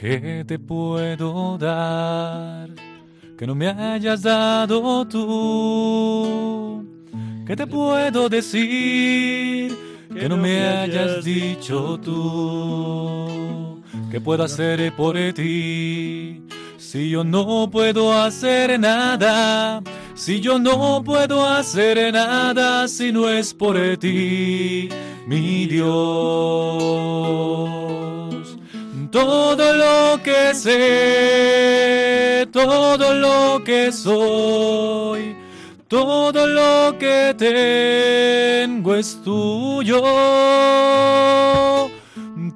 ¿Qué te puedo dar que no me hayas dado tú? ¿Qué te puedo decir que no me hayas dicho tú? ¿Qué puedo hacer por ti? Si yo no puedo hacer nada, si yo no puedo hacer nada si no es por ti, mi Dios todo lo que sé, todo lo que soy, todo lo que tengo es tuyo.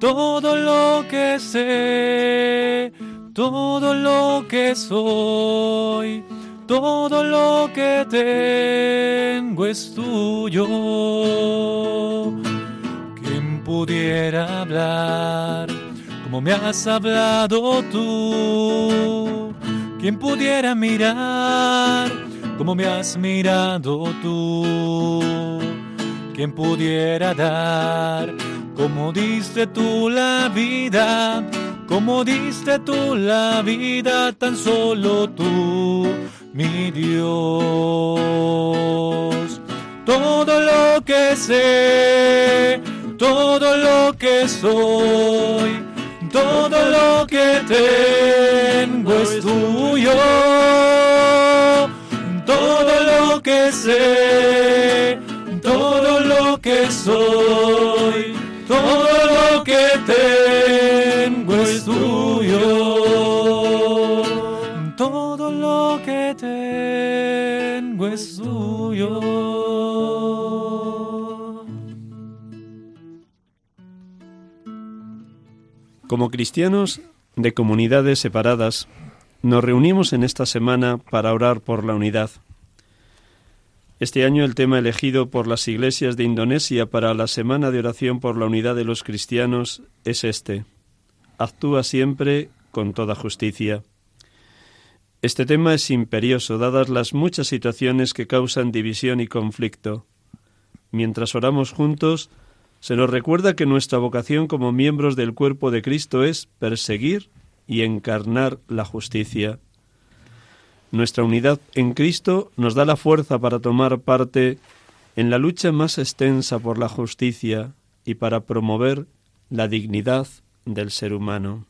Todo lo que sé, todo lo que soy, todo lo que tengo es tuyo. ¿Quién pudiera hablar? Como me has hablado tú. ¿Quién pudiera mirar como me has mirado tú? ¿Quién pudiera dar como diste tú la vida? Como diste tú la vida, tan solo tú, mi Dios. Todo lo que sé, todo lo que soy todo lo que tengo es tuyo, todo lo que sé, todo lo que soy, todo lo que tengo es tuyo, todo lo que tengo es tuyo. Como cristianos de comunidades separadas, nos reunimos en esta semana para orar por la unidad. Este año el tema elegido por las iglesias de Indonesia para la Semana de Oración por la Unidad de los Cristianos es este. Actúa siempre con toda justicia. Este tema es imperioso, dadas las muchas situaciones que causan división y conflicto. Mientras oramos juntos, se nos recuerda que nuestra vocación como miembros del cuerpo de Cristo es perseguir y encarnar la justicia. Nuestra unidad en Cristo nos da la fuerza para tomar parte en la lucha más extensa por la justicia y para promover la dignidad del ser humano.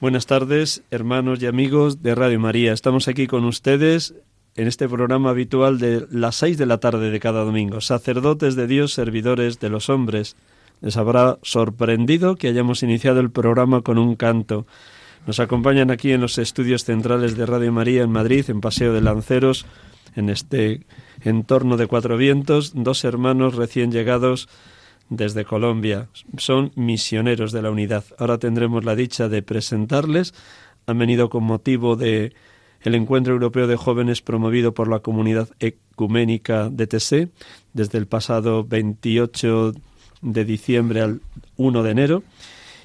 Buenas tardes, hermanos y amigos de Radio María. Estamos aquí con ustedes en este programa habitual de las seis de la tarde de cada domingo. Sacerdotes de Dios, servidores de los hombres. Les habrá sorprendido que hayamos iniciado el programa con un canto. Nos acompañan aquí en los estudios centrales de Radio María en Madrid, en Paseo de Lanceros, en este entorno de cuatro vientos, dos hermanos recién llegados desde Colombia. Son misioneros de la unidad. Ahora tendremos la dicha de presentarles. Han venido con motivo de el Encuentro Europeo de Jóvenes promovido por la Comunidad Ecuménica de TC desde el pasado 28 de diciembre al 1 de enero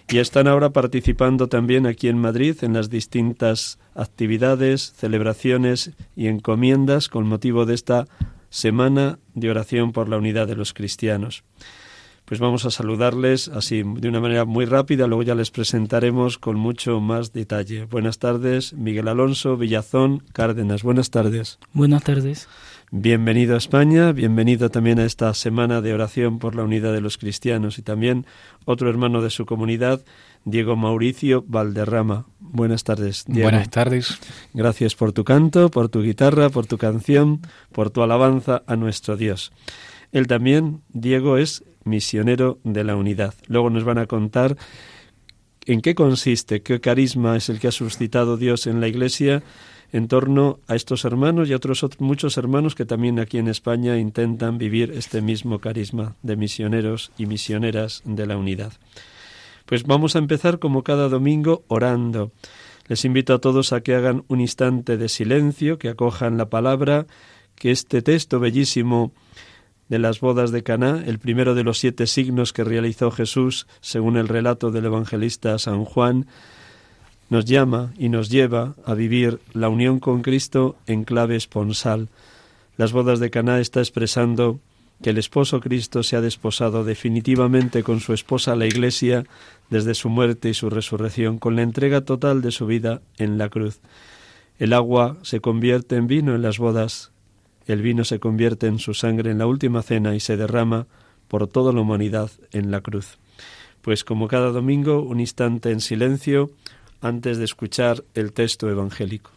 y están ahora participando también aquí en Madrid en las distintas actividades, celebraciones y encomiendas con motivo de esta Semana de Oración por la Unidad de los Cristianos. Pues vamos a saludarles así de una manera muy rápida, luego ya les presentaremos con mucho más detalle. Buenas tardes, Miguel Alonso, Villazón, Cárdenas. Buenas tardes. Buenas tardes. Bienvenido a España, bienvenido también a esta semana de oración por la unidad de los cristianos y también otro hermano de su comunidad, Diego Mauricio Valderrama. Buenas tardes, Diego. Buenas tardes. Gracias por tu canto, por tu guitarra, por tu canción, por tu alabanza a nuestro Dios. Él también, Diego, es misionero de la unidad. Luego nos van a contar en qué consiste, qué carisma es el que ha suscitado Dios en la Iglesia en torno a estos hermanos y a otros muchos hermanos que también aquí en España intentan vivir este mismo carisma de misioneros y misioneras de la unidad. Pues vamos a empezar como cada domingo orando. Les invito a todos a que hagan un instante de silencio, que acojan la palabra, que este texto bellísimo de las bodas de Caná, el primero de los siete signos que realizó Jesús, según el relato del evangelista San Juan, nos llama y nos lleva a vivir la unión con Cristo en clave esponsal. Las bodas de Caná está expresando que el esposo Cristo se ha desposado definitivamente con su esposa la Iglesia desde su muerte y su resurrección, con la entrega total de su vida en la cruz. El agua se convierte en vino en las bodas el vino se convierte en su sangre en la última cena y se derrama por toda la humanidad en la cruz. Pues como cada domingo, un instante en silencio antes de escuchar el texto evangélico.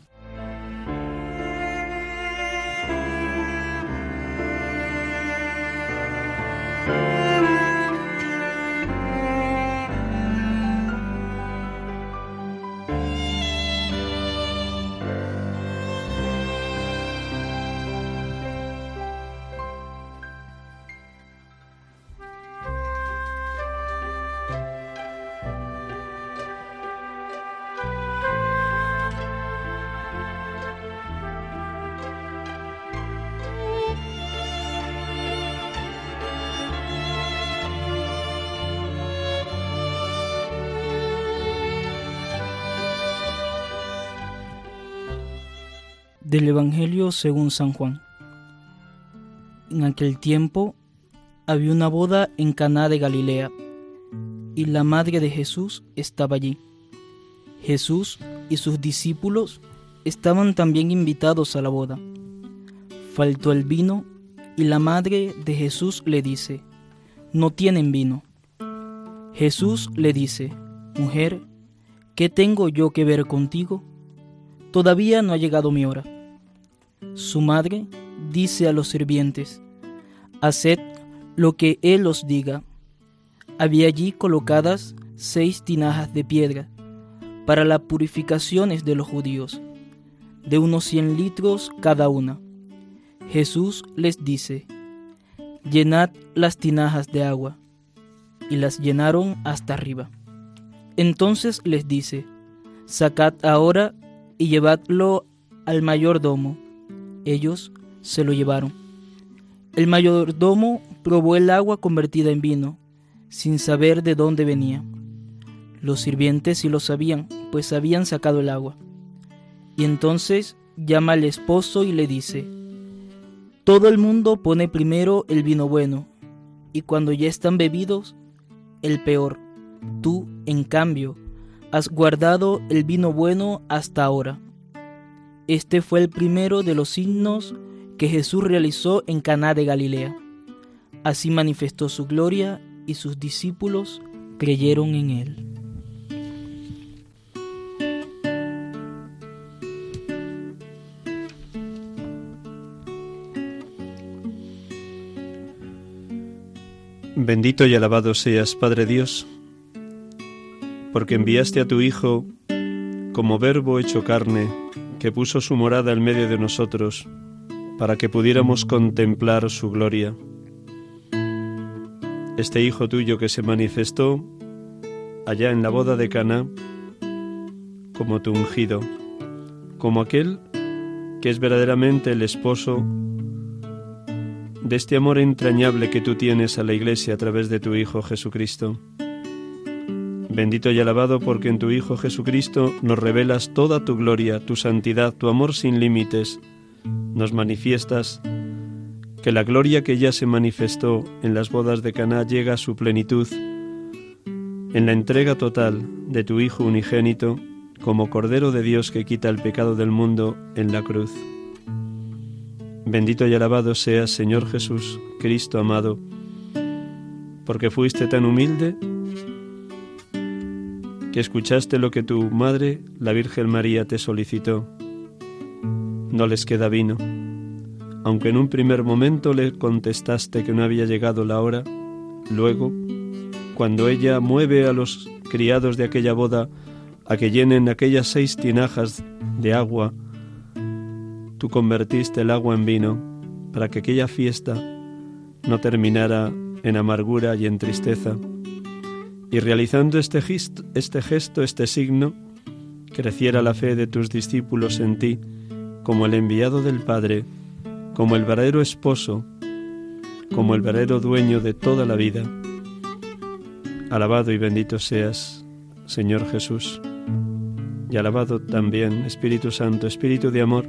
Del Evangelio según San Juan. En aquel tiempo había una boda en Caná de Galilea, y la madre de Jesús estaba allí. Jesús y sus discípulos estaban también invitados a la boda. Faltó el vino y la madre de Jesús le dice, no tienen vino. Jesús le dice, mujer, ¿qué tengo yo que ver contigo? Todavía no ha llegado mi hora. Su madre dice a los sirvientes, Haced lo que él os diga. Había allí colocadas seis tinajas de piedra para las purificaciones de los judíos, de unos cien litros cada una. Jesús les dice, Llenad las tinajas de agua, y las llenaron hasta arriba. Entonces les dice, Sacad ahora y llevadlo al mayordomo ellos se lo llevaron. El mayordomo probó el agua convertida en vino, sin saber de dónde venía. Los sirvientes sí lo sabían, pues habían sacado el agua. Y entonces llama al esposo y le dice, Todo el mundo pone primero el vino bueno, y cuando ya están bebidos, el peor. Tú, en cambio, has guardado el vino bueno hasta ahora. Este fue el primero de los signos que Jesús realizó en Caná de Galilea. Así manifestó su gloria y sus discípulos creyeron en él. Bendito y alabado seas, Padre Dios, porque enviaste a tu Hijo como verbo hecho carne que puso su morada en medio de nosotros, para que pudiéramos contemplar su gloria. Este Hijo tuyo que se manifestó allá en la boda de Cana, como tu ungido, como aquel que es verdaderamente el esposo de este amor entrañable que tú tienes a la Iglesia a través de tu Hijo Jesucristo. Bendito y alabado porque en tu Hijo Jesucristo nos revelas toda tu gloria, tu santidad, tu amor sin límites. Nos manifiestas que la gloria que ya se manifestó en las bodas de Caná llega a su plenitud en la entrega total de tu Hijo unigénito como Cordero de Dios que quita el pecado del mundo en la cruz. Bendito y alabado seas, Señor Jesús, Cristo amado, porque fuiste tan humilde que escuchaste lo que tu madre, la Virgen María, te solicitó. No les queda vino. Aunque en un primer momento le contestaste que no había llegado la hora, luego, cuando ella mueve a los criados de aquella boda a que llenen aquellas seis tinajas de agua, tú convertiste el agua en vino para que aquella fiesta no terminara en amargura y en tristeza. Y realizando este gesto, este gesto, este signo, creciera la fe de tus discípulos en ti, como el enviado del Padre, como el verdadero esposo, como el verdadero dueño de toda la vida. Alabado y bendito seas, Señor Jesús y alabado también Espíritu Santo, Espíritu de amor,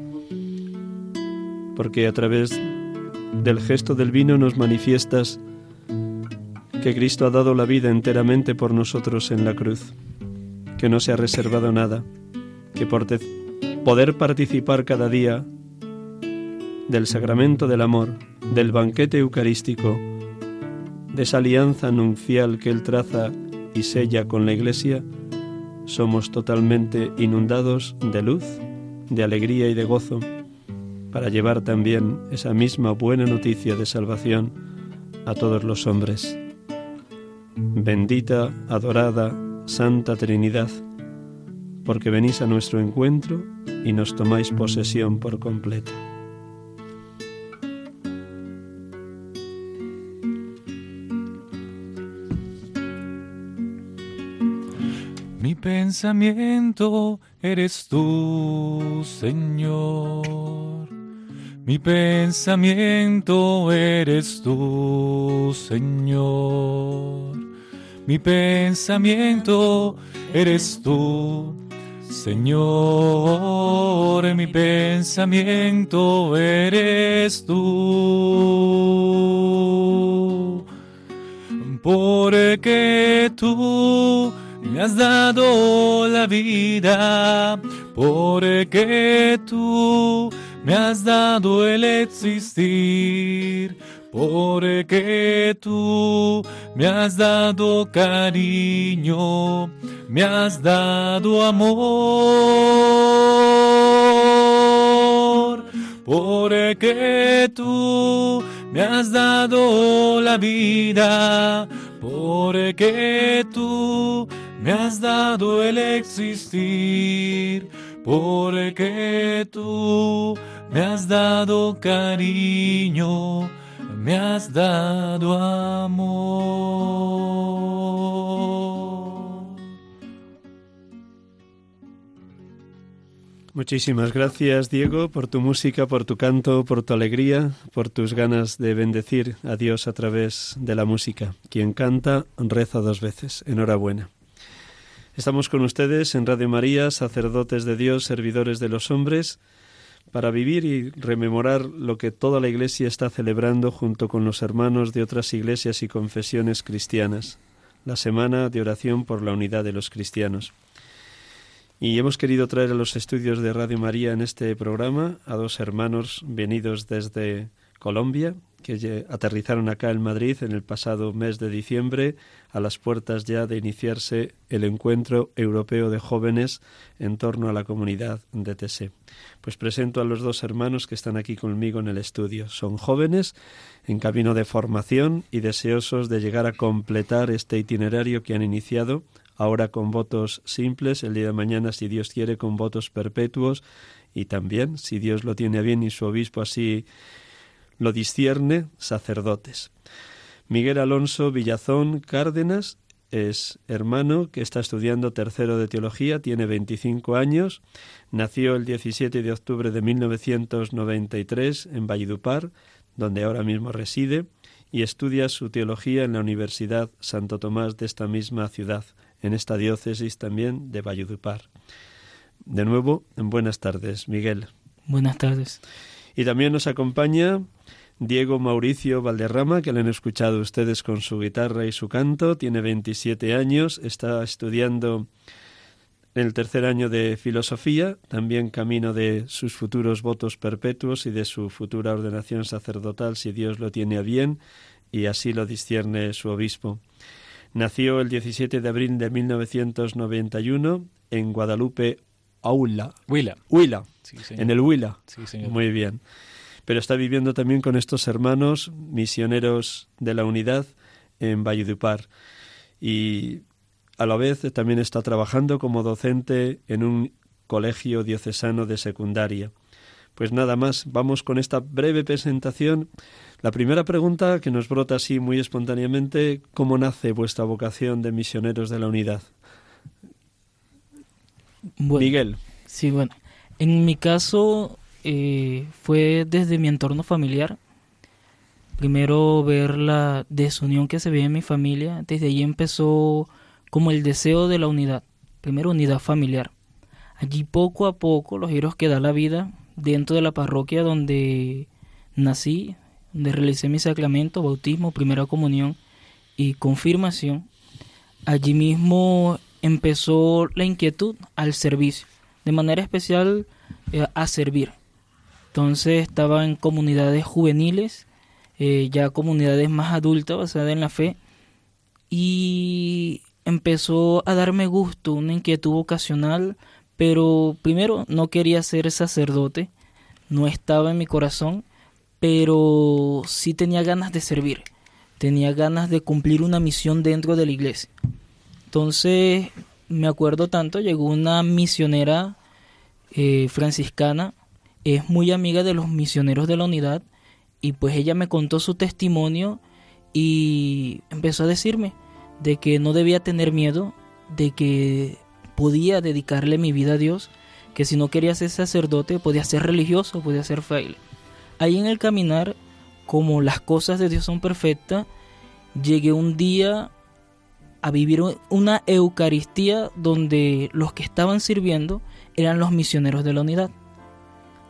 porque a través del gesto del vino nos manifiestas que Cristo ha dado la vida enteramente por nosotros en la cruz, que no se ha reservado nada, que por poder participar cada día del sacramento del amor, del banquete eucarístico, de esa alianza nupcial que Él traza y sella con la Iglesia, somos totalmente inundados de luz, de alegría y de gozo, para llevar también esa misma buena noticia de salvación a todos los hombres. Bendita, adorada, Santa Trinidad, porque venís a nuestro encuentro y nos tomáis posesión por completo. pensamiento eres tú, Señor. Mi pensamiento eres tú, Señor. Mi pensamiento eres tú, Señor. Mi pensamiento eres tú. Porque tú me has dado la vida, porque tú me has dado el existir, porque tú me has dado cariño, me has dado amor, porque tú me has dado la vida, porque tú me has dado el existir, porque tú me has dado cariño, me has dado amor. Muchísimas gracias, Diego, por tu música, por tu canto, por tu alegría, por tus ganas de bendecir a Dios a través de la música. Quien canta, reza dos veces. Enhorabuena. Estamos con ustedes en Radio María, sacerdotes de Dios, servidores de los hombres, para vivir y rememorar lo que toda la Iglesia está celebrando junto con los hermanos de otras iglesias y confesiones cristianas, la Semana de Oración por la Unidad de los Cristianos. Y hemos querido traer a los estudios de Radio María en este programa a dos hermanos venidos desde Colombia, que aterrizaron acá en Madrid en el pasado mes de diciembre, a las puertas ya de iniciarse el encuentro europeo de jóvenes en torno a la comunidad de TSE. Pues presento a los dos hermanos que están aquí conmigo en el estudio. Son jóvenes en camino de formación y deseosos de llegar a completar este itinerario que han iniciado, ahora con votos simples, el día de mañana, si Dios quiere, con votos perpetuos y también, si Dios lo tiene bien y su obispo así lo discierne sacerdotes. Miguel Alonso Villazón Cárdenas es hermano que está estudiando tercero de teología, tiene 25 años, nació el 17 de octubre de 1993 en Valledupar, donde ahora mismo reside, y estudia su teología en la Universidad Santo Tomás de esta misma ciudad, en esta diócesis también de Valledupar. De nuevo, buenas tardes, Miguel. Buenas tardes. Y también nos acompaña Diego Mauricio Valderrama, que le han escuchado ustedes con su guitarra y su canto, tiene 27 años, está estudiando en el tercer año de filosofía, también camino de sus futuros votos perpetuos y de su futura ordenación sacerdotal, si Dios lo tiene a bien, y así lo discierne su obispo. Nació el 17 de abril de 1991 en Guadalupe, Aula. Huila. Huila. Sí. En el Huila. Sí. Muy bien. Pero está viviendo también con estos hermanos misioneros de la unidad en Valledupar. Y a la vez también está trabajando como docente en un colegio diocesano de secundaria. Pues nada más, vamos con esta breve presentación. La primera pregunta que nos brota así muy espontáneamente, ¿cómo nace vuestra vocación de misioneros de la unidad? Bueno, Miguel. Sí, bueno. En mi caso eh, fue desde mi entorno familiar. Primero ver la desunión que se veía en mi familia. Desde ahí empezó como el deseo de la unidad. Primero unidad familiar. Allí poco a poco los giros que da la vida dentro de la parroquia donde nací, donde realicé mi sacramento, bautismo, primera comunión y confirmación. Allí mismo empezó la inquietud al servicio, de manera especial eh, a servir. Entonces estaba en comunidades juveniles, eh, ya comunidades más adultas basadas en la fe, y empezó a darme gusto, una inquietud vocacional, pero primero no quería ser sacerdote, no estaba en mi corazón, pero sí tenía ganas de servir, tenía ganas de cumplir una misión dentro de la iglesia. Entonces, me acuerdo tanto, llegó una misionera eh, franciscana, es muy amiga de los misioneros de la unidad, y pues ella me contó su testimonio y empezó a decirme de que no debía tener miedo, de que podía dedicarle mi vida a Dios, que si no quería ser sacerdote podía ser religioso, podía ser fraile. Ahí en el caminar, como las cosas de Dios son perfectas, llegué un día a vivir una Eucaristía donde los que estaban sirviendo eran los misioneros de la unidad.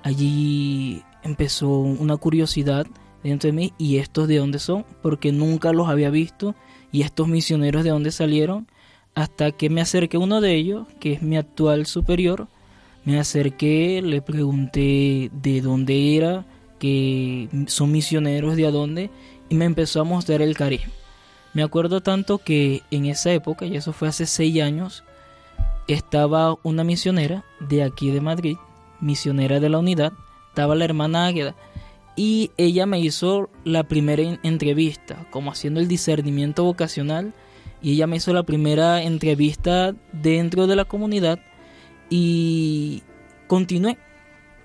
Allí empezó una curiosidad dentro de mí y estos de dónde son, porque nunca los había visto y estos misioneros de dónde salieron, hasta que me acerqué a uno de ellos, que es mi actual superior, me acerqué, le pregunté de dónde era, que son misioneros de a dónde, y me empezó a mostrar el carisma. Me acuerdo tanto que en esa época, y eso fue hace seis años, estaba una misionera de aquí de Madrid, misionera de la unidad, estaba la hermana Águeda, y ella me hizo la primera en- entrevista, como haciendo el discernimiento vocacional, y ella me hizo la primera entrevista dentro de la comunidad y continué,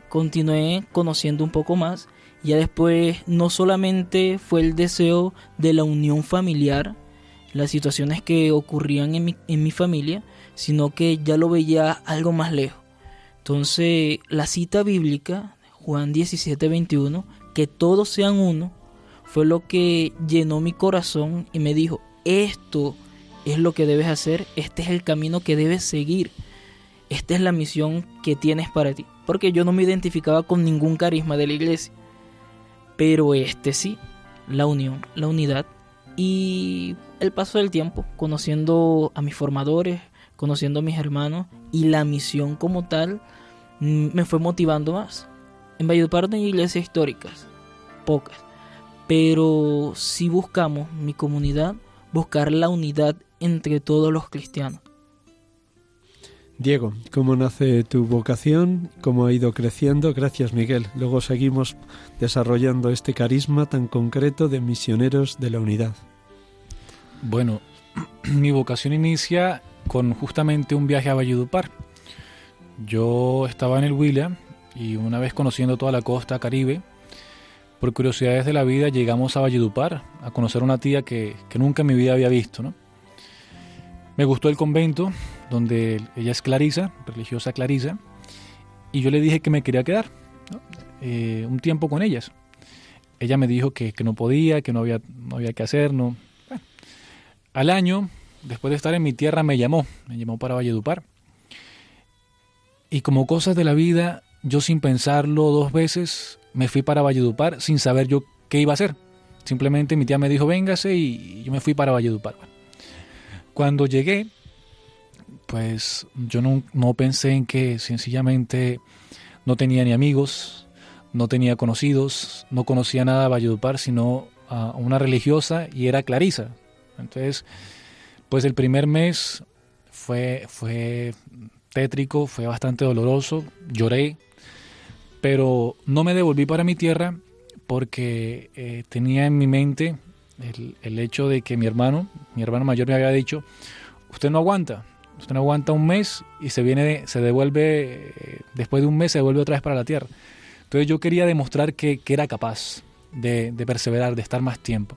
continué conociendo un poco más. Ya después no solamente fue el deseo de la unión familiar, las situaciones que ocurrían en mi, en mi familia, sino que ya lo veía algo más lejos. Entonces, la cita bíblica, Juan 17, 21, que todos sean uno, fue lo que llenó mi corazón y me dijo, esto es lo que debes hacer, este es el camino que debes seguir, esta es la misión que tienes para ti. Porque yo no me identificaba con ningún carisma de la iglesia, pero este sí, la unión, la unidad y el paso del tiempo, conociendo a mis formadores, conociendo a mis hermanos y la misión como tal mm, me fue motivando más. En Valledupar no hay iglesias históricas, pocas, pero si buscamos mi comunidad, buscar la unidad entre todos los cristianos. Diego, ¿cómo nace tu vocación? ¿Cómo ha ido creciendo? Gracias, Miguel. Luego seguimos desarrollando este carisma tan concreto de misioneros de la unidad. Bueno, mi vocación inicia con justamente un viaje a Valledupar. Yo estaba en el Huila y una vez conociendo toda la costa caribe, por curiosidades de la vida llegamos a Valledupar a conocer a una tía que, que nunca en mi vida había visto. ¿no? Me gustó el convento, donde ella es Clarisa, religiosa Clarisa, y yo le dije que me quería quedar eh, un tiempo con ellas. Ella me dijo que, que no podía, que no había, no había que hacer, no, al año, después de estar en mi tierra, me llamó, me llamó para Valledupar. Y como cosas de la vida, yo sin pensarlo dos veces, me fui para Valledupar sin saber yo qué iba a hacer. Simplemente mi tía me dijo, véngase y yo me fui para Valledupar. Cuando llegué, pues yo no, no pensé en que sencillamente no tenía ni amigos, no tenía conocidos, no conocía nada de Valledupar, sino a una religiosa y era Clarisa. Entonces, pues el primer mes fue, fue tétrico, fue bastante doloroso, lloré, pero no me devolví para mi tierra porque eh, tenía en mi mente el, hecho de que mi hermano, mi hermano mayor me había dicho, usted no aguanta, usted no aguanta un mes y se viene, se devuelve, eh, después de un mes se devuelve otra vez para la tierra. Entonces yo quería demostrar que, que era capaz de, perseverar, de estar más tiempo.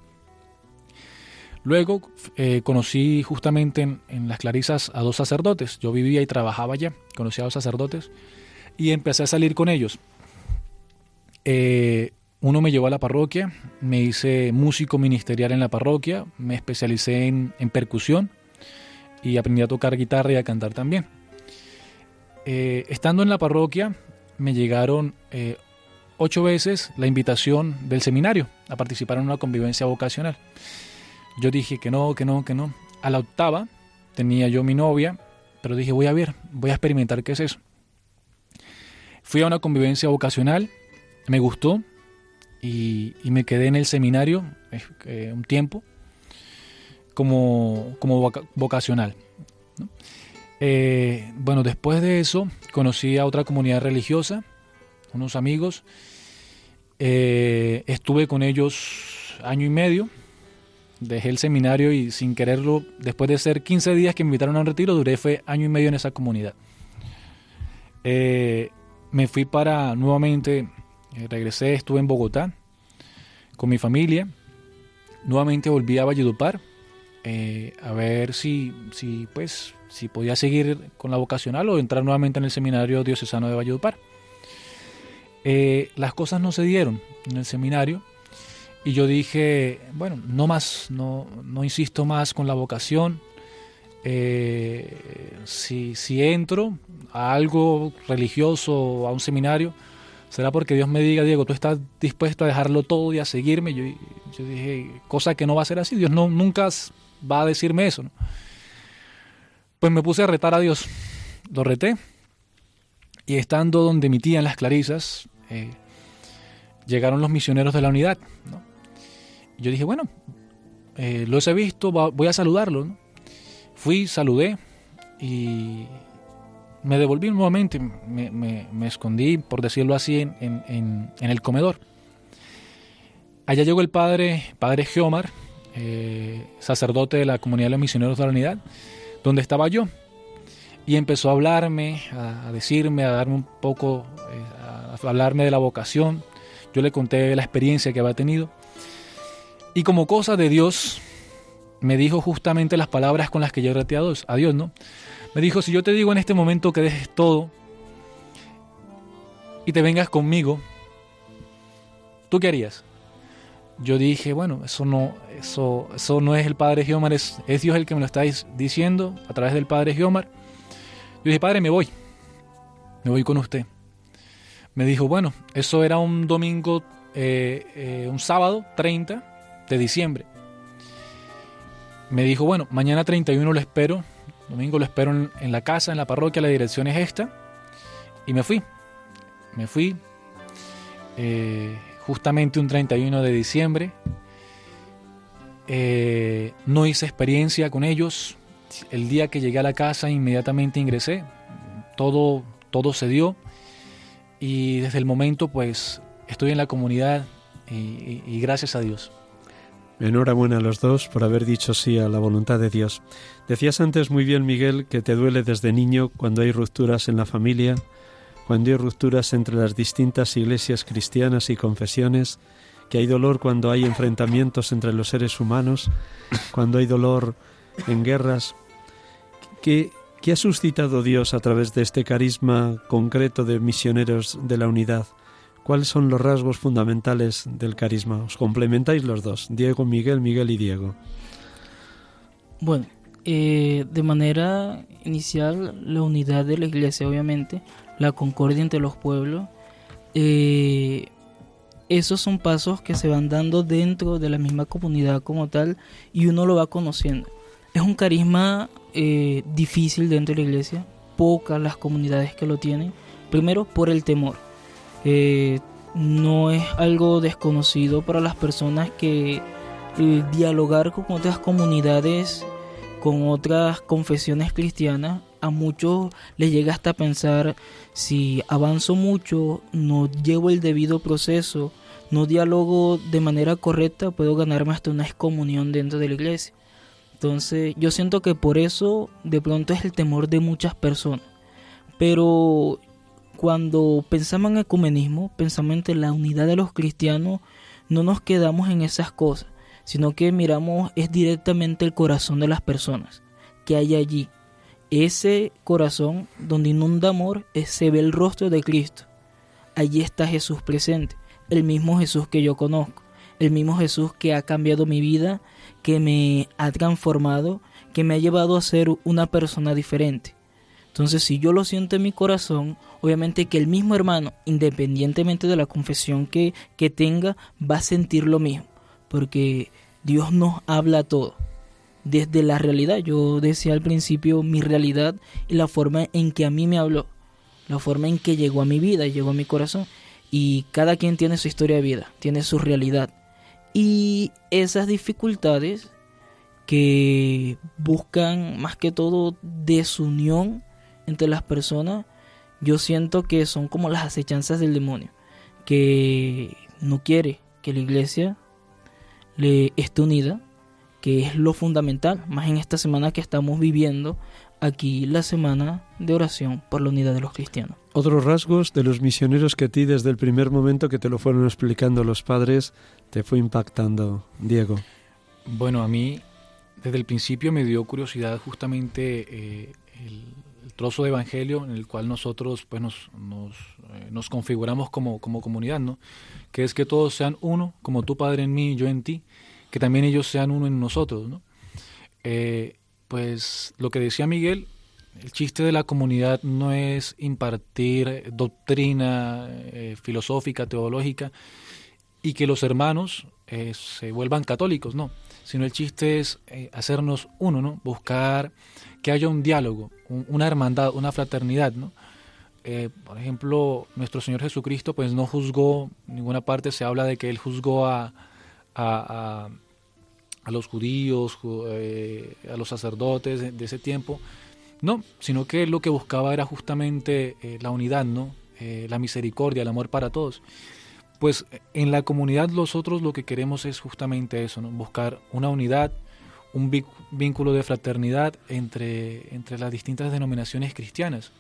Luego eh, conocí justamente en, las Clarisas a dos sacerdotes. Yo vivía y trabajaba allá, conocí a dos sacerdotes y empecé a salir con ellos. Eh, uno me llevó a la parroquia, me hice músico ministerial en la parroquia, me especialicé en, percusión y aprendí a tocar guitarra y a cantar también. Eh, estando en la parroquia, me llegaron ocho veces la invitación del seminario a participar en una convivencia vocacional. Yo dije que no, que no, que no. A la octava tenía yo mi novia, pero dije voy a ver, voy a experimentar qué es eso. Fui a una convivencia vocacional, me gustó y, me quedé en el seminario eh, un tiempo como, como vocacional. ¿no? Eh, bueno, después de eso conocí a otra comunidad religiosa, unos amigos. Eh, estuve con ellos año y medio. Dejé el seminario y sin quererlo, después de ser 15 días que me invitaron a un retiro, duré fue año y medio en esa comunidad. Eh, me fui para nuevamente, eh, regresé, estuve en Bogotá con mi familia. Nuevamente volví a Valledupar eh, a ver si, si, pues, si podía seguir con la vocacional o entrar nuevamente en el seminario diocesano de Valledupar. Eh, las cosas no se dieron en el seminario y yo dije, bueno, no más, no, no insisto más con la vocación. Eh, si, si entro a algo religioso a un seminario, será porque Dios me diga, Diego, tú estás dispuesto a dejarlo todo y a seguirme. Yo, yo dije, cosa que no va a ser así. Dios no, nunca va a decirme eso. Pues me puse a retar a Dios. Lo reté. Y estando donde mi tía en las Clarisas, eh, llegaron los misioneros de la unidad. ¿no? Yo dije, bueno, eh, los he visto, voy a saludarlo. Fui, saludé y me devolví nuevamente, me, escondí, por decirlo así, en, en, el comedor. Allá llegó el padre, padre Geomar, eh, sacerdote de la comunidad de los misioneros de la unidad, donde estaba yo. Y empezó a hablarme, a, a decirme, a darme un poco, eh, a hablarme de la vocación. Yo le conté la experiencia que había tenido. Y como cosa de Dios, me dijo justamente las palabras con las que yo reté a Dios, ¿no? Me dijo, si yo te digo en este momento que dejes todo y te vengas conmigo, ¿tú qué harías? Yo dije, bueno, eso no, eso, eso no es el Padre Geomar, es, es Dios el que me lo está diciendo a través del Padre Geomar. Yo dije, Padre, me voy, me voy con usted. Me dijo, bueno, eso era un domingo, eh, eh, un sábado 30 de diciembre. Me dijo, bueno, mañana 31 lo espero, domingo lo espero en, la casa, en la parroquia, la dirección es esta. Y me fui, me fui. Eh, justamente un 31 de diciembre. Eh, no hice experiencia con ellos. El día que llegué a la casa inmediatamente ingresé. Todo, todo se dio. Y desde el momento pues estoy en la comunidad y gracias a Dios. Enhorabuena a los dos por haber dicho sí a la voluntad de Dios. Decías antes muy bien, Miguel, que te duele desde niño cuando hay rupturas en la familia, cuando hay rupturas entre las distintas iglesias cristianas y confesiones, que hay dolor cuando hay enfrentamientos entre los seres humanos, cuando hay dolor en guerras. ¿Qué, ha suscitado Dios a través de este carisma concreto de misioneros de la unidad? ¿Cuáles son los rasgos fundamentales del carisma? Os complementáis los dos, Diego, Miguel, Miguel y Diego. Bueno, eh, de manera inicial, la unidad de la iglesia, obviamente, la concordia entre los pueblos, eh, esos son pasos que se van dando dentro de la misma comunidad como tal y uno lo va conociendo. Es un carisma eh, difícil dentro de la iglesia, pocas las comunidades que lo tienen. Primero por el temor. Eh, no es algo desconocido para las personas que dialogar con otras comunidades, con otras confesiones cristianas, a muchos les llega hasta pensar si avanzo mucho, no llevo el debido proceso, no dialogo de manera correcta, puedo ganarme hasta una excomunión dentro de la iglesia. Entonces yo siento que por eso de pronto es el temor de muchas personas. Pero cuando pensamos en ecumenismo, pensamos en la unidad de los cristianos, no nos quedamos en esas cosas, sino que miramos es directamente el corazón de las personas que hay allí. Ese corazón donde inunda amor se ve el rostro de Cristo. Allí está Jesús presente, el mismo Jesús que yo conozco, el mismo Jesús que ha cambiado mi vida, que me ha transformado, que me ha llevado a ser una persona diferente. Entonces, si yo lo siento en mi corazón, obviamente que el mismo hermano, independientemente de la confesión que, que tenga, va a sentir lo mismo, porque Dios nos habla todo. Desde la realidad, yo decía al principio mi realidad y la forma en que a mí me habló, la forma en que llegó a mi vida, llegó a mi corazón. Y cada quien tiene su historia de vida, tiene su realidad. Y esas dificultades que buscan más que todo desunión entre las personas, yo siento que son como las acechanzas del demonio, que no quiere que la iglesia le esté unida, que es lo fundamental, más en esta semana que estamos viviendo aquí la semana de oración por la unidad de los cristianos. Otros rasgos de los misioneros que a ti desde el primer momento que te lo fueron explicando los padres te fue impactando, Diego. Bueno, a mí desde el principio me dio curiosidad justamente eh, el, trozo de evangelio en el cual nosotros pues nos, nos, eh, nos, configuramos como, como comunidad, ¿no? Que es que todos sean uno, como tu Padre en mí y yo en ti, que también ellos sean uno en nosotros, ¿no? Eh, pues lo que decía Miguel, el chiste de la comunidad no es impartir doctrina eh, filosófica, teológica, y que los hermanos se vuelvan católicos, no, sino el chiste es hacernos uno, ¿no? Buscar que haya un diálogo, una hermandad, una fraternidad, ¿no? Eh, por ejemplo, nuestro Señor Jesucristo pues no juzgó, en ninguna parte se habla de que Él juzgó a, a, los judíos, eh, a los sacerdotes de, ese tiempo, no, sino que lo que buscaba era justamente eh, la unidad, ¿no? la misericordia, el amor para todos. Pues en la comunidad nosotros lo que queremos es justamente eso, buscar una unidad, un vínculo de fraternidad entre, entre las distintas denominaciones cristianas.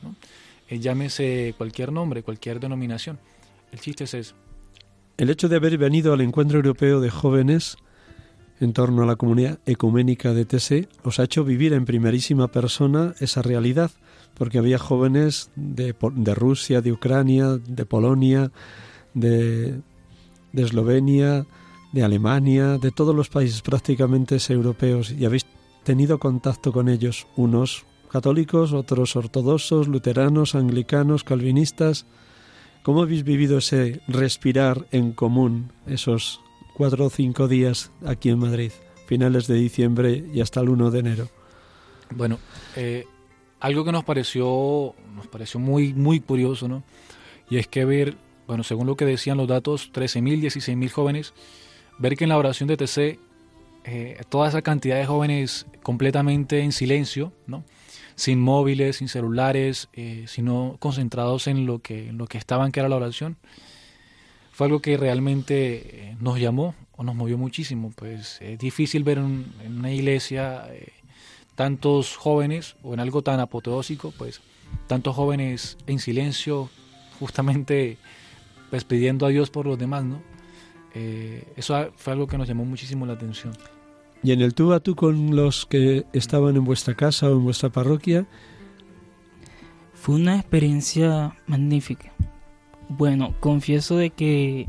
Eh, llámese cualquier nombre, cualquier denominación. El chiste es eso. El hecho de haber venido al encuentro europeo de jóvenes en torno a la comunidad ecuménica de TC os ha hecho vivir en primerísima persona esa realidad, porque había jóvenes de Rusia, de Ucrania, de Polonia, de, de Eslovenia, de Alemania, de todos los países prácticamente europeos y habéis tenido contacto con ellos, unos católicos, otros ortodoxos, luteranos, anglicanos, calvinistas. ¿Cómo habéis vivido ese respirar en común esos cuatro o cinco días aquí en Madrid, finales de diciembre y hasta el 1 de enero? Bueno, eh, algo que nos pareció, nos pareció muy, muy curioso, ¿no? Y es que ver, bueno, según lo que decían los datos, 13.000, 16.000 jóvenes ver que en la oración de TC eh, toda esa cantidad de jóvenes completamente en silencio, ¿no? sin móviles, sin celulares, eh, sino concentrados en lo, que, en lo que estaban, que era la oración, fue algo que realmente eh, nos llamó o nos movió muchísimo. Pues es difícil ver en una iglesia tantos jóvenes o en algo tan apoteósico, pues tantos jóvenes en silencio, justamente pues pidiendo a Dios por los demás, ¿no? Eh, eso fue algo que nos llamó muchísimo la atención. ¿Y en el tú a tú con los que estaban en vuestra casa o en vuestra parroquia? Fue una experiencia magnífica. Bueno, confieso de que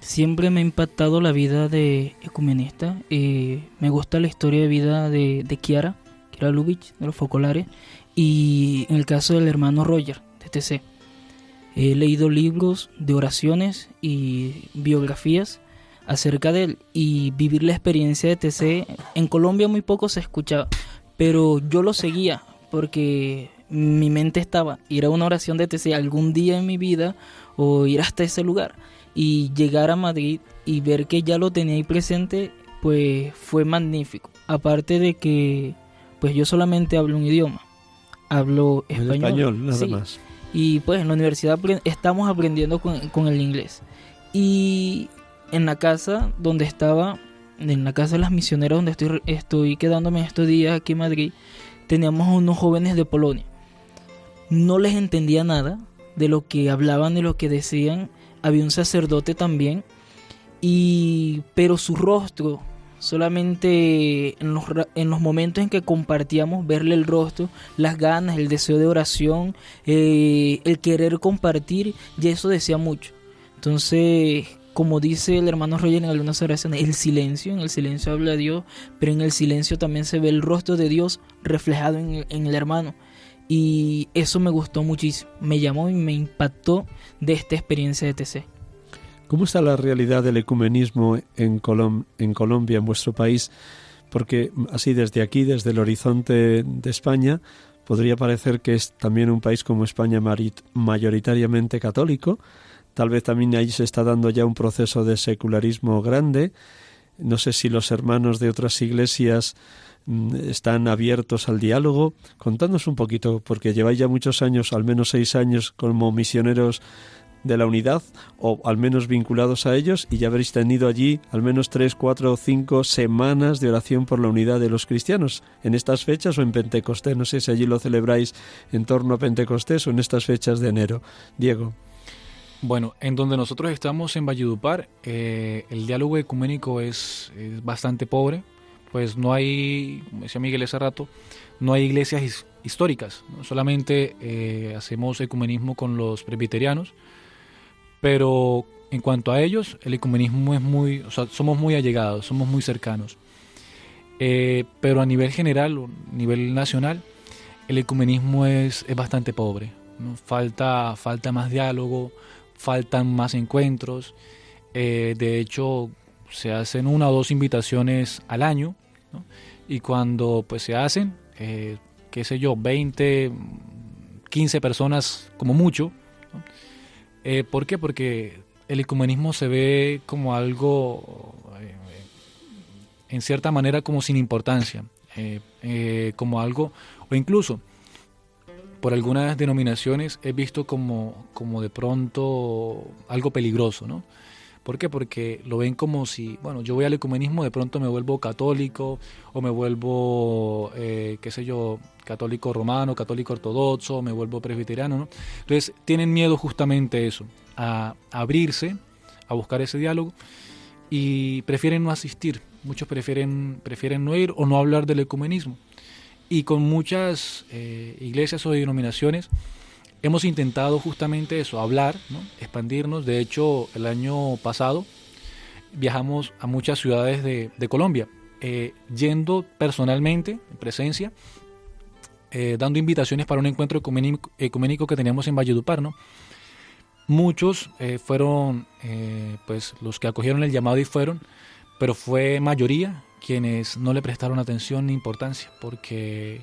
siempre me ha impactado la vida de ecumenista. Eh, me gusta la historia de vida de, de Kiara, Kiara Lubich, de los Focolares, y en el caso del hermano Roger, de TC. He leído libros de oraciones y biografías acerca de él y vivir la experiencia de TC. En Colombia muy poco se escuchaba, pero yo lo seguía porque mi mente estaba ir a una oración de TC algún día en mi vida o ir hasta ese lugar y llegar a Madrid y ver que ya lo tenía ahí presente, pues fue magnífico. Aparte de que pues yo solamente hablo un idioma, hablo español. español nada más. Y pues en la universidad estamos aprendiendo con, el inglés. Y en la casa donde estaba, en la casa de las misioneras donde estoy, estoy quedándome estos días aquí en Madrid, teníamos unos jóvenes de Polonia. No les entendía nada de lo que hablaban, de lo que decían. Había un sacerdote también. Y, pero su rostro, solamente en los, en los momentos en que compartíamos, verle el rostro, las ganas, el deseo de oración, eh, el querer compartir, y eso decía mucho. Entonces, como dice el hermano Roger en algunas oraciones, el silencio, en el silencio habla Dios, pero en el silencio también se ve el rostro de Dios reflejado en, el hermano. Y eso me gustó muchísimo, me llamó y me impactó de esta experiencia de TC. ¿Cómo está la realidad del ecumenismo en, en Colombia, en vuestro país? Porque así desde aquí, desde el horizonte de España, podría parecer que es también un país como España mayoritariamente católico, Tal vez también ahí se está dando ya un proceso de secularismo grande. No sé si los hermanos de otras iglesias mm, están abiertos al diálogo. Contadnos un poquito, porque lleváis ya muchos años, al menos seis años, como misioneros de la unidad, o al menos vinculados a ellos, y ya habréis tenido allí al menos tres, cuatro o cinco semanas de oración por la unidad de los cristianos, en estas fechas o en Pentecostés. No sé si allí lo celebráis en torno a Pentecostés o en estas fechas de enero. Diego. Bueno, en donde nosotros estamos en Valledupar, eh, el diálogo ecuménico es, bastante pobre, pues no hay, como decía Miguel hace rato, no hay iglesias históricas, solamente eh, hacemos ecumenismo con los presbiterianos, pero en cuanto a ellos, el ecumenismo es muy, o sea, somos muy allegados, somos muy cercanos. Eh, pero a nivel general, a nivel nacional, el ecumenismo es, es bastante pobre. Falta, falta más diálogo, faltan más encuentros. Eh, de hecho, se hacen una o dos invitaciones al año. Y cuando pues se hacen, eh, qué sé yo, 20, 15 personas como mucho. Eh, ¿Por qué? Porque el ecumenismo se ve como algo, en cierta manera, como sin importancia. como algo, o incluso por algunas denominaciones he visto como, como de pronto algo peligroso, ¿no? ¿Por qué? Porque lo ven como si, bueno, yo voy al ecumenismo, de pronto me vuelvo católico o me vuelvo, eh, qué sé yo, católico romano, católico ortodoxo, me vuelvo presbiteriano, ¿no? Entonces tienen miedo justamente eso, a abrirse, a buscar ese diálogo y prefieren no asistir. Muchos prefieren, prefieren no ir o no hablar del ecumenismo y con muchas eh, iglesias o denominaciones hemos intentado justamente eso, hablar, expandirnos. De hecho, el año pasado viajamos a muchas ciudades de, Colombia, eh, yendo personalmente, en presencia, eh, dando invitaciones para un encuentro ecuménico, que teníamos en Valledupar. ¿no? Muchos fueron pues, los que acogieron el llamado y fueron, pero fue mayoría quienes no le prestaron atención ni importancia, porque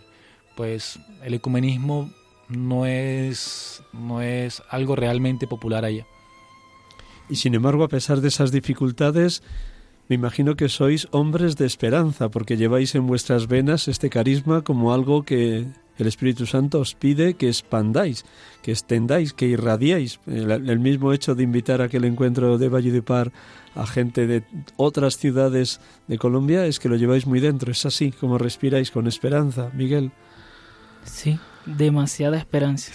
pues el ecumenismo no es, no es algo realmente popular allá. Y sin embargo, a pesar de esas dificultades, me imagino que sois hombres de esperanza, porque lleváis en vuestras venas este carisma como algo que el Espíritu Santo os pide que expandáis, que extendáis, que irradiéis. El, mismo hecho de invitar a aquel encuentro de Par a gente de otras ciudades de Colombia es que lo lleváis muy dentro. Es así como respiráis con esperanza, Miguel. Sí, demasiada esperanza.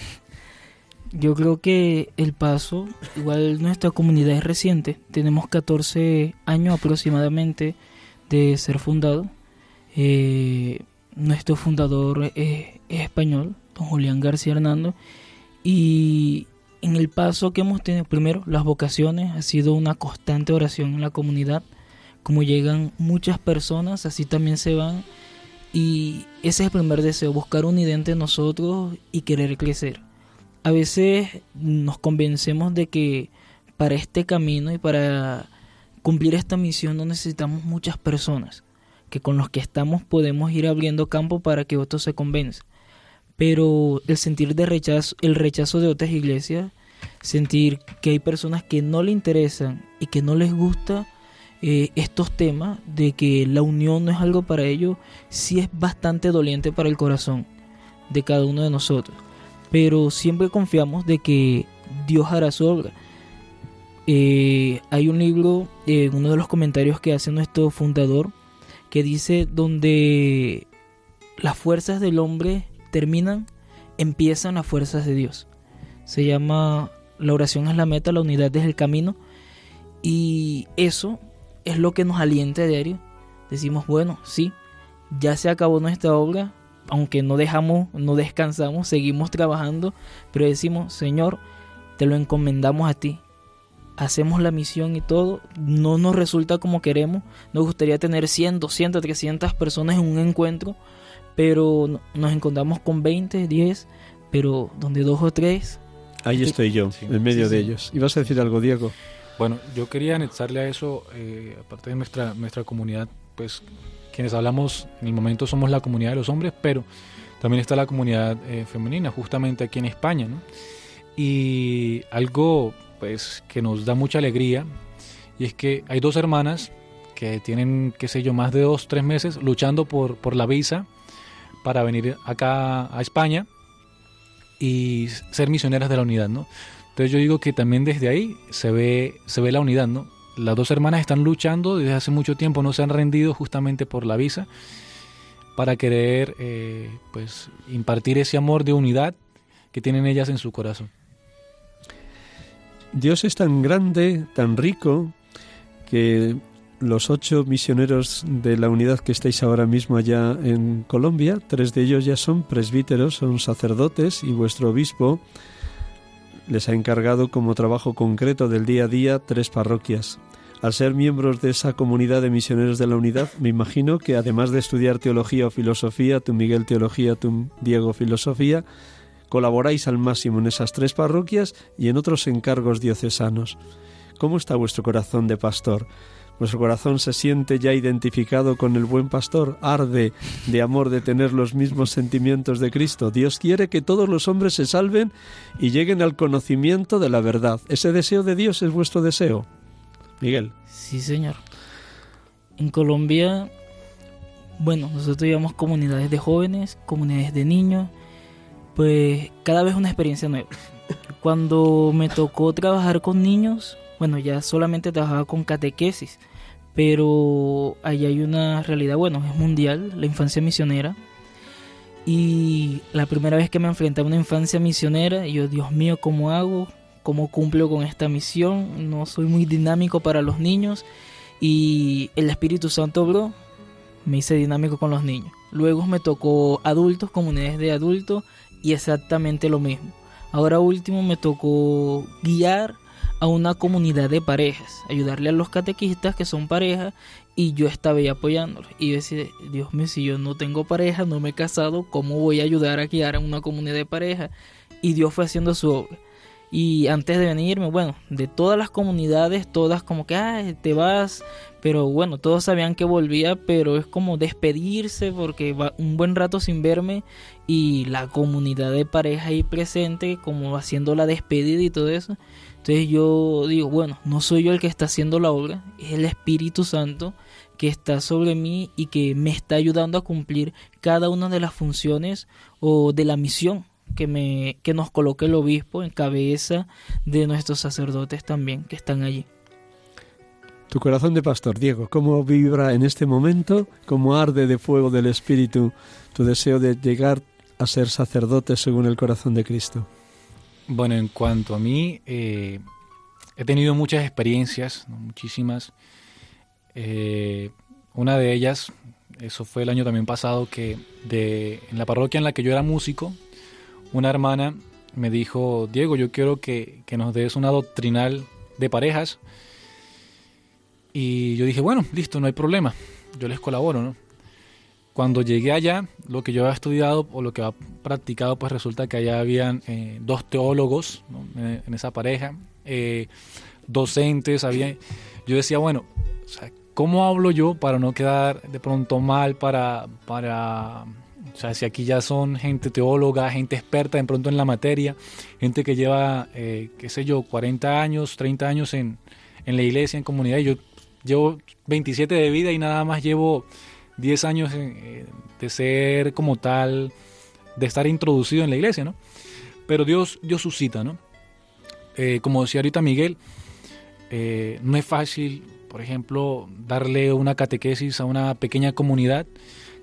Yo creo que el paso, igual nuestra comunidad es reciente, tenemos 14 años aproximadamente de ser fundado. Eh, nuestro fundador es, español, don Julián García Hernando, y en el paso que hemos tenido, primero, las vocaciones, ha sido una constante oración en la comunidad, como llegan muchas personas, así también se van, y ese es el primer deseo, buscar unidad entre nosotros y querer crecer. a veces nos convencemos de que para este camino y para cumplir esta misión no necesitamos muchas personas, que con los que estamos podemos ir abriendo campo para que otros se convenzan. Pero el sentir de rechazo, el rechazo de otras iglesias, sentir que hay personas que no le interesan y que no les gusta eh, estos temas, de que la unión no es algo para ellos, sí es bastante doliente para el corazón de cada uno de nosotros. Pero siempre confiamos de que Dios hará su obra. Eh, hay un libro, en uno de los comentarios que hace nuestro fundador, que dice donde las fuerzas del hombre terminan, empiezan las fuerzas de Dios. Se llama La oración es la meta, la unidad es el camino. Y eso es lo que nos alienta a diario. Decimos, bueno, sí, ya se acabó nuestra obra, aunque no dejamos, no descansamos, seguimos trabajando, pero decimos, Señor, te lo encomendamos a ti. Hacemos la misión y todo, no nos resulta como queremos. Nos gustaría tener 100, 200, 300 personas en un encuentro, pero nos encontramos con 20, 10, pero donde dos o tres. Ahí estoy yo, en medio de ellos. ¿Ibas a decir algo, Diego? Bueno, yo quería anexarle a eso, eh, aparte de nuestra, nuestra comunidad, pues quienes hablamos en el momento somos la comunidad de los hombres, pero también está la comunidad eh, femenina, justamente aquí en España, ¿no? Y algo, pues, que nos da mucha alegría, y es que hay dos hermanas que tienen, qué sé yo, más de dos, tres meses luchando por, por la visa para venir acá a España y ser misioneras de la unidad, ¿no? Entonces yo digo que también desde ahí se ve, se ve la unidad, ¿no? Las dos hermanas están luchando desde hace mucho tiempo, no se han rendido justamente por la visa para querer eh, pues impartir ese amor de unidad que tienen ellas en su corazón. Dios es tan grande, tan rico, que los ocho misioneros de la unidad que estáis ahora mismo allá en Colombia, tres de ellos ya son presbíteros, son sacerdotes y vuestro obispo les ha encargado como trabajo concreto del día a día tres parroquias. Al ser miembros de esa comunidad de misioneros de la unidad, me imagino que además de estudiar teología o filosofía, tú Miguel teología, tú Diego filosofía, colaboráis al máximo en esas tres parroquias y en otros encargos diocesanos. ¿Cómo está vuestro corazón de pastor? Vuestro corazón se siente ya identificado con el buen pastor, arde de amor de tener los mismos sentimientos de Cristo. Dios quiere que todos los hombres se salven y lleguen al conocimiento de la verdad. ¿Ese deseo de Dios es vuestro deseo? Miguel. Sí, Señor. En Colombia, bueno, nosotros llevamos comunidades de jóvenes, comunidades de niños, pues cada vez una experiencia nueva. Cuando me tocó trabajar con niños, bueno, ya solamente trabajaba con catequesis, pero ahí hay una realidad, bueno, es mundial, la infancia misionera. Y la primera vez que me enfrenté a una infancia misionera, yo, Dios mío, ¿cómo hago? ¿Cómo cumplo con esta misión? No soy muy dinámico para los niños. Y el Espíritu Santo, bro, me hice dinámico con los niños. Luego me tocó adultos, comunidades de adultos, y exactamente lo mismo. Ahora último me tocó guiar a una comunidad de parejas, ayudarle a los catequistas que son parejas y yo estaba ahí apoyándolos. Y yo decía, Dios mío, si yo no tengo pareja, no me he casado, ¿cómo voy a ayudar a guiar a una comunidad de parejas? Y Dios fue haciendo su obra. Y antes de venirme, bueno, de todas las comunidades, todas como que, ay, te vas, pero bueno, todos sabían que volvía, pero es como despedirse porque va un buen rato sin verme y la comunidad de pareja ahí presente, como haciendo la despedida y todo eso. Entonces yo digo, bueno, no soy yo el que está haciendo la obra, es el Espíritu Santo que está sobre mí y que me está ayudando a cumplir cada una de las funciones o de la misión que, me, que nos coloque el obispo en cabeza de nuestros sacerdotes también que están allí. Tu corazón de pastor, Diego, ¿cómo vibra en este momento? ¿Cómo arde de fuego del Espíritu tu deseo de llegar a ser sacerdote según el corazón de Cristo? Bueno, en cuanto a mí, eh, he tenido muchas experiencias, muchísimas. Eh, una de ellas, eso fue el año también pasado, que de, en la parroquia en la que yo era músico, una hermana me dijo, Diego, yo quiero que, que nos des una doctrinal de parejas. Y yo dije, bueno, listo, no hay problema, yo les colaboro, ¿no? Cuando llegué allá, lo que yo había estudiado o lo que había practicado, pues resulta que allá habían eh, dos teólogos en, esa pareja, eh, docentes, había, yo decía, bueno, ¿cómo hablo yo para no quedar de pronto mal, para, para, o sea, si aquí ya son gente teóloga, gente experta de pronto en la materia, gente que lleva, eh, qué sé yo, 40 años, 30 años en, en la iglesia, en comunidad, yo llevo 27 de vida y nada más llevo 10 años eh, de ser como tal, de estar introducido en la iglesia, ¿no? Pero Dios, Dios suscita, ¿no? Eh, como decía ahorita Miguel, eh, no es fácil, por ejemplo, darle una catequesis a una pequeña comunidad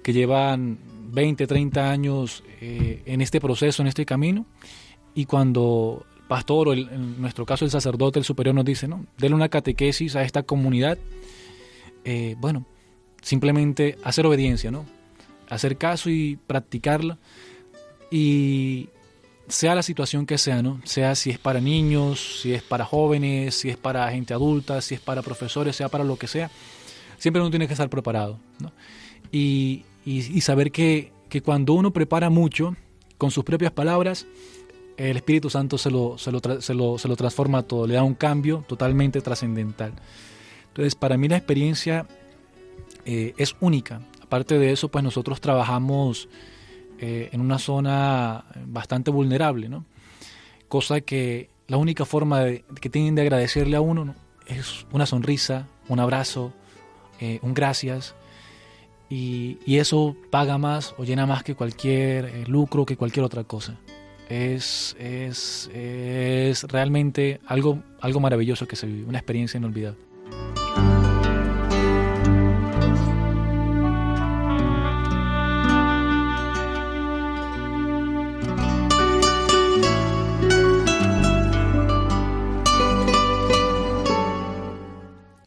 que llevan 20, 30 años en este proceso, en este camino, y cuando el pastor o en nuestro caso el sacerdote, el superior nos dice, ¿no? Dele una catequesis a esta comunidad, bueno, simplemente hacer obediencia, ¿no? Hacer caso y practicarla. Y sea la situación que sea, ¿no? Sea si es para niños, si es para jóvenes, si es para gente adulta, si es para profesores, sea para lo que sea, siempre uno tiene que estar preparado, ¿no? Y, saber que, cuando uno prepara mucho, con sus propias palabras, el Espíritu Santo se lo, se lo, se lo, se lo transforma todo, le da un cambio totalmente trascendental. Entonces, para mí la experiencia eh, es única. Aparte de eso, pues nosotros trabajamos eh, en una zona bastante vulnerable, ¿no? Cosa que la única forma que tienen de agradecerle a uno es una sonrisa, un abrazo, eh, un gracias. Y, eso paga más o llena más que cualquier lucro, que cualquier otra cosa. Es, es, es realmente algo, algo maravilloso que se vive, una experiencia inolvidable.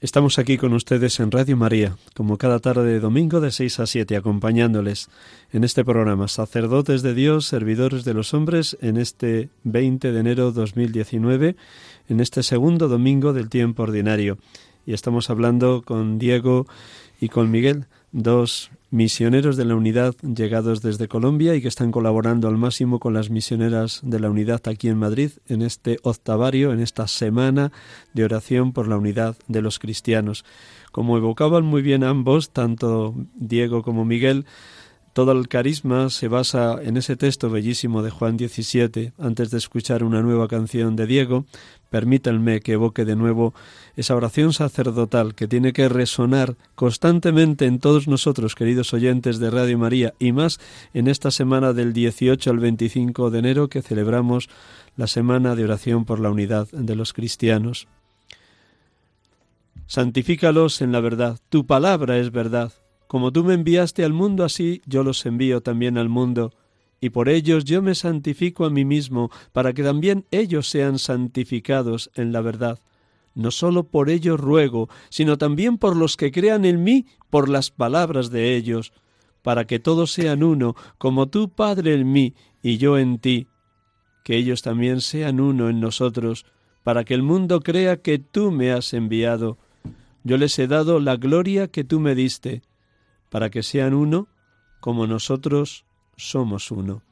Estamos aquí con ustedes en Radio María, como cada tarde de domingo de 6 a 7, acompañándoles en este programa Sacerdotes de Dios, Servidores de los Hombres, en este 20 de enero 2019, en este segundo domingo del tiempo ordinario. Y estamos hablando con Diego y con Miguel, dos misioneros de la unidad llegados desde Colombia y que están colaborando al máximo con las misioneras de la unidad aquí en Madrid en este octavario, en esta semana de oración por la unidad de los cristianos. Como evocaban muy bien ambos, tanto Diego como Miguel, todo el carisma se basa en ese texto bellísimo de Juan 17. Antes de escuchar una nueva canción de Diego, permítanme que evoque de nuevo esa oración sacerdotal que tiene que resonar constantemente en todos nosotros, queridos oyentes de Radio María, y más en esta semana del 18 al 25 de enero que celebramos la semana de oración por la unidad de los cristianos. Santifícalos en la verdad, tu palabra es verdad. Como tú me enviaste al mundo, así yo los envío también al mundo, y por ellos yo me santifico a mí mismo, para que también ellos sean santificados en la verdad. No sólo por ellos ruego, sino también por los que crean en mí, por las palabras de ellos, para que todos sean uno, como tú, Padre, en mí y yo en ti, que ellos también sean uno en nosotros, para que el mundo crea que tú me has enviado. Yo les he dado la gloria que tú me diste, para que sean uno como nosotros somos uno.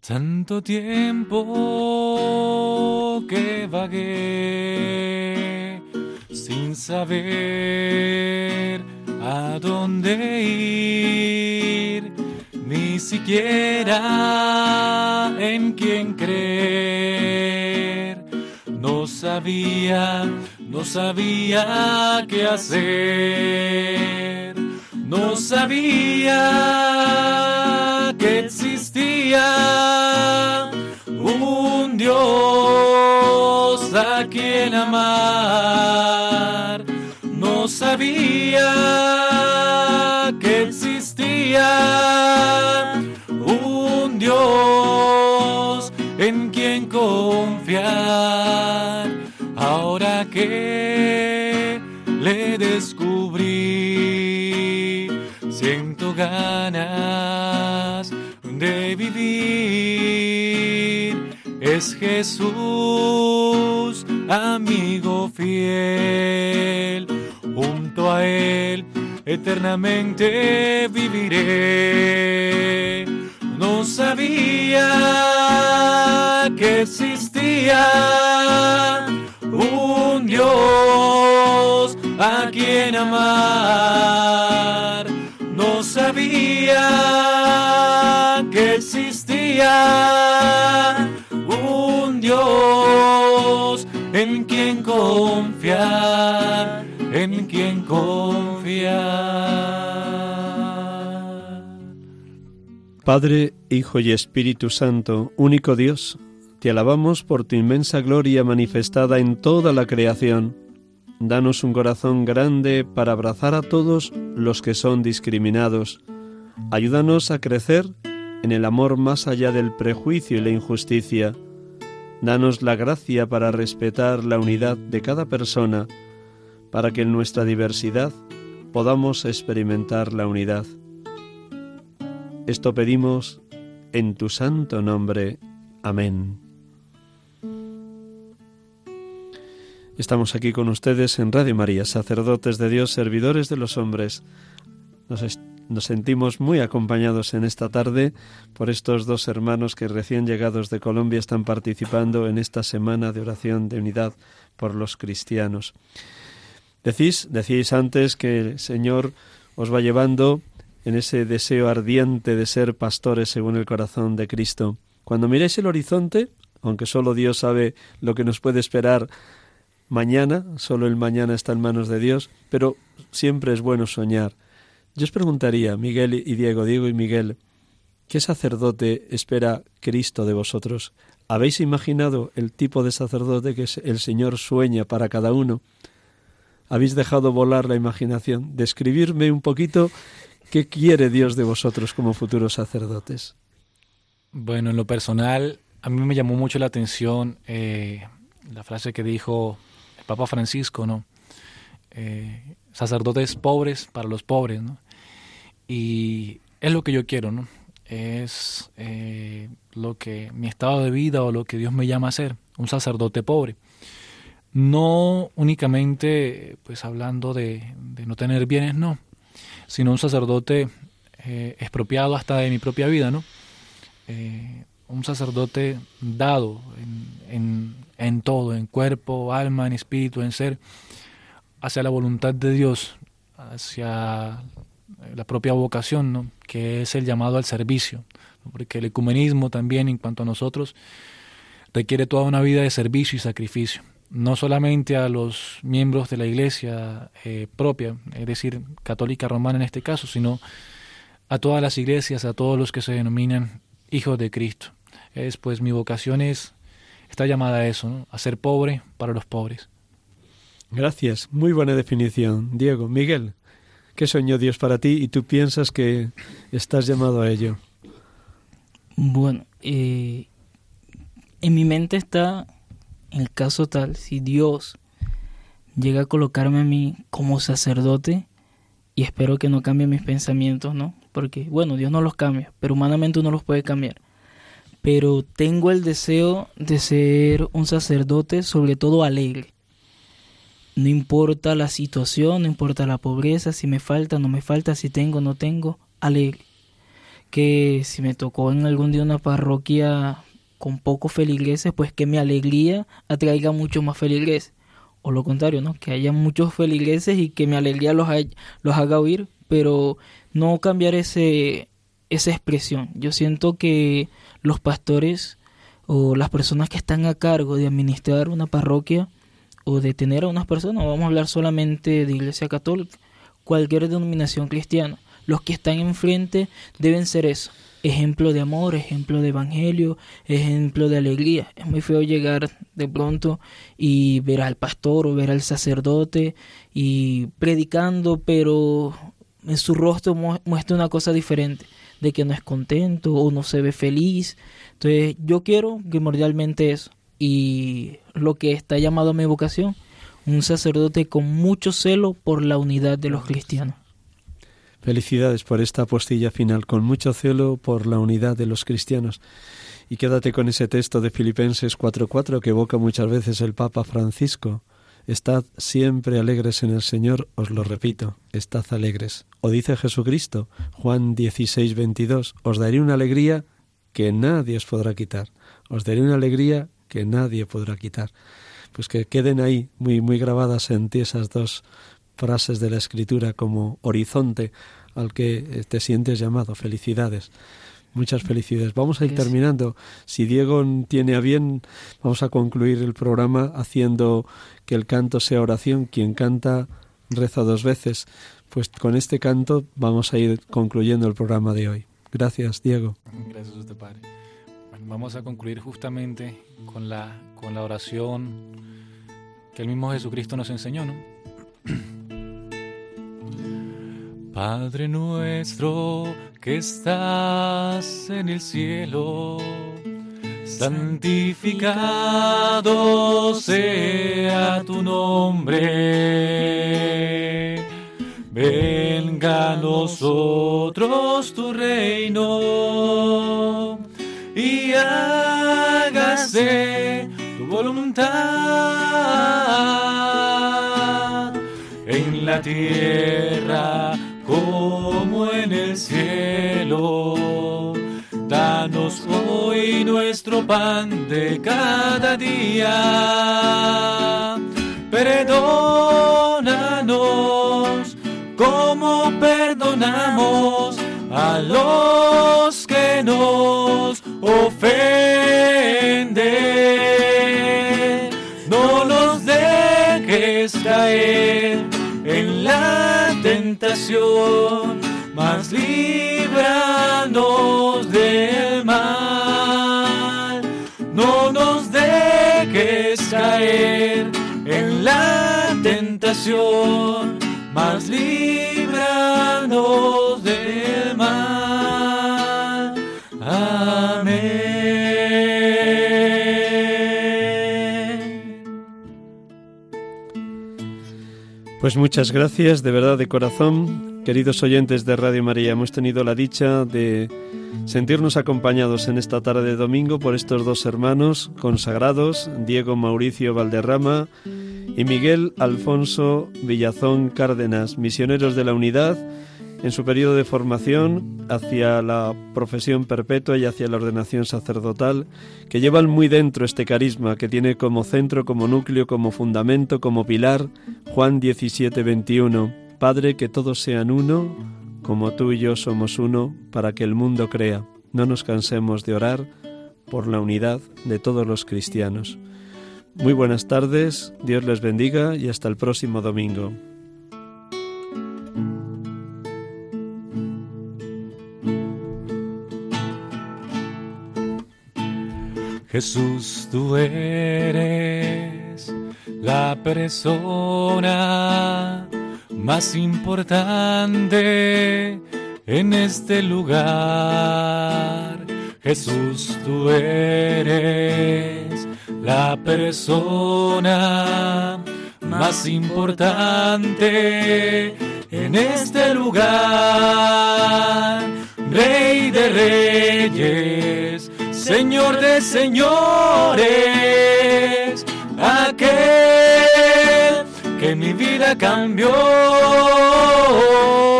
Tanto tiempo que vagué sin saber a dónde ir, ni siquiera en quién creer sabía, no sabía qué hacer. No sabía que existía un Dios a quien amar. No sabía que existía un Dios confiar que le descubrí. Siento ganas de vivir. Es Jesús amigo fiel. Junto a Él eternamente viviré. No sabía que existía un Dios a quien amar. No sabía que existía un Dios en quien confiar, en quien confiar. Padre, Hijo y Espíritu Santo, único Dios, te alabamos por tu inmensa gloria manifestada en toda la creación. Danos un corazón grande para abrazar a todos los que son discriminados. Ayúdanos a crecer en el amor más allá del prejuicio y la injusticia. Danos la gracia para respetar la unidad de cada persona, para que en nuestra diversidad podamos experimentar la unidad. Esto pedimos en tu santo nombre. Amén. Estamos aquí con ustedes en Radio María, sacerdotes de Dios, servidores de los hombres. Nos, sentimos muy acompañados en esta tarde por estos dos hermanos que recién llegados de Colombia están participando en esta semana de oración de unidad por los cristianos. Decís, decíais antes que el Señor os va llevando en ese deseo ardiente de ser pastores según el corazón de Cristo. Cuando miréis el horizonte, aunque solo Dios sabe lo que nos puede esperar mañana, solo el mañana está en manos de Dios, pero siempre es bueno soñar. Yo os preguntaría, Miguel y Diego, Diego y Miguel, ¿qué sacerdote espera Cristo de vosotros? ¿Habéis imaginado el tipo de sacerdote que el Señor sueña para cada uno? ¿Habéis dejado volar la imaginación? Describirme un poquito qué quiere Dios de vosotros como futuros sacerdotes. Bueno, en lo personal, a mí me llamó mucho la atención eh, la frase que dijo el Papa Francisco, ¿no? Eh, sacerdotes pobres para los pobres, ¿no? Y es lo que yo quiero, ¿no? Es eh, lo que mi estado de vida o lo que Dios me llama a ser, un sacerdote pobre. No únicamente, pues hablando de, de no tener bienes, no, sino un sacerdote eh, expropiado hasta de mi propia vida, ¿no? Eh, un sacerdote dado en, en, todo, en cuerpo, alma, en espíritu, en ser, hacia la voluntad de Dios, hacia la propia vocación, ¿no? que es el llamado al servicio, porque el ecumenismo también en cuanto a nosotros requiere toda una vida de servicio y sacrificio, no solamente a los miembros de la iglesia eh, propia, es decir, católica romana en este caso, sino a todas las iglesias, a todos los que se denominan hijos de Cristo. Es pues mi vocación es está llamada a eso, ¿no? a ser pobre para los pobres. Gracias, muy buena definición, Diego. Miguel, ¿qué soñó Dios para ti y tú piensas que estás llamado a ello? Bueno, eh, en mi mente está en el caso tal, si Dios llega a colocarme a mí como sacerdote, y espero que no cambie mis pensamientos, ¿no? Porque, bueno, Dios no los cambia, pero humanamente uno los puede cambiar. Pero tengo el deseo de ser un sacerdote, sobre todo alegre. No importa la situación, no importa la pobreza, si me falta, no me falta, si tengo, no tengo, alegre. Que si me tocó en algún día una parroquia con pocos feligreses, pues que mi alegría atraiga mucho más feligreses. O lo contrario, ¿no? Que haya muchos feligreses y que mi alegría los, los haga oír, pero no cambiar ese, esa expresión. Yo siento que los pastores o las personas que están a cargo de administrar una parroquia o de tener a unas personas, vamos a hablar solamente de Iglesia Católica, cualquier denominación cristiana, los que están enfrente deben ser eso, ejemplo de amor, ejemplo de evangelio, ejemplo de alegría. Es muy feo llegar de pronto y ver al pastor o ver al sacerdote y predicando, pero en su rostro muestra una cosa diferente, de que no es contento o no se ve feliz. Entonces yo quiero primordialmente eso y lo que está llamado a mi vocación, un sacerdote con mucho celo por la unidad de los cristianos. Felicidades por esta postilla final, con mucho celo por la unidad de los cristianos. Y quédate con ese texto de Filipenses 4:4 que evoca muchas veces el Papa Francisco. Estad siempre alegres en el Señor, os lo repito, estad alegres. O dice Jesucristo, Juan 16:22, os daré una alegría que nadie os podrá quitar. Os daré una alegría que nadie podrá quitar. Pues que queden ahí muy muy grabadas en ti esas dos frases de la escritura como horizonte al que eh, te sientes llamado. Felicidades. Muchas felicidades. Vamos a ir terminando. Si Diego tiene a bien, vamos a concluir el programa haciendo que el canto sea oración. Quien canta reza dos veces. Pues con este canto vamos a ir concluyendo el programa de hoy. Gracias, Diego. Gracias a usted, Padre. vamos a concluir justamente con la, con la oración que el mismo Jesucristo nos enseñó, ¿no? Padre nuestro que estás en el cielo, santificado sea tu nombre. Venga a nosotros tu reino y hágase tu voluntad en la tierra cielo. Danos hoy nuestro pan de cada día. Perdónanos como perdonamos a los que nos ofenden. No nos dejes caer en la tentación, mas líbranos del mal. No nos dejes caer en la tentación, mas líbranos del mal. Amén. Pues muchas gracias, de verdad, de corazón. Queridos oyentes de Radio María, hemos tenido la dicha de sentirnos acompañados en esta tarde de domingo por estos dos hermanos consagrados, Diego Mauricio Valderrama y Miguel Alfonso Villazón Cárdenas, misioneros de la unidad en su periodo de formación hacia la profesión perpetua y hacia la ordenación sacerdotal, que llevan muy dentro este carisma, que tiene como centro, como núcleo, como fundamento, como pilar, Juan 17, 21. Padre, que todos sean uno, como tú y yo somos uno, para que el mundo crea. No nos cansemos de orar por la unidad de todos los cristianos. Muy buenas tardes, Dios les bendiga y hasta el próximo domingo. Jesús, tú eres la persona más importante en este lugar. Jesús, tú eres la persona más importante en este lugar. Rey de reyes Señor de señores, aquel que mi vida cambió,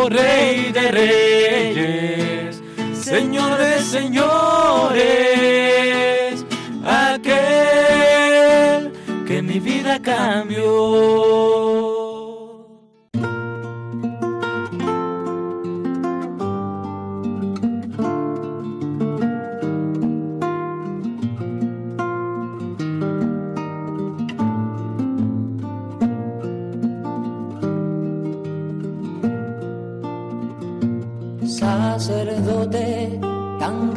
Rey de reyes, Señor de señores, aquel que mi vida cambió.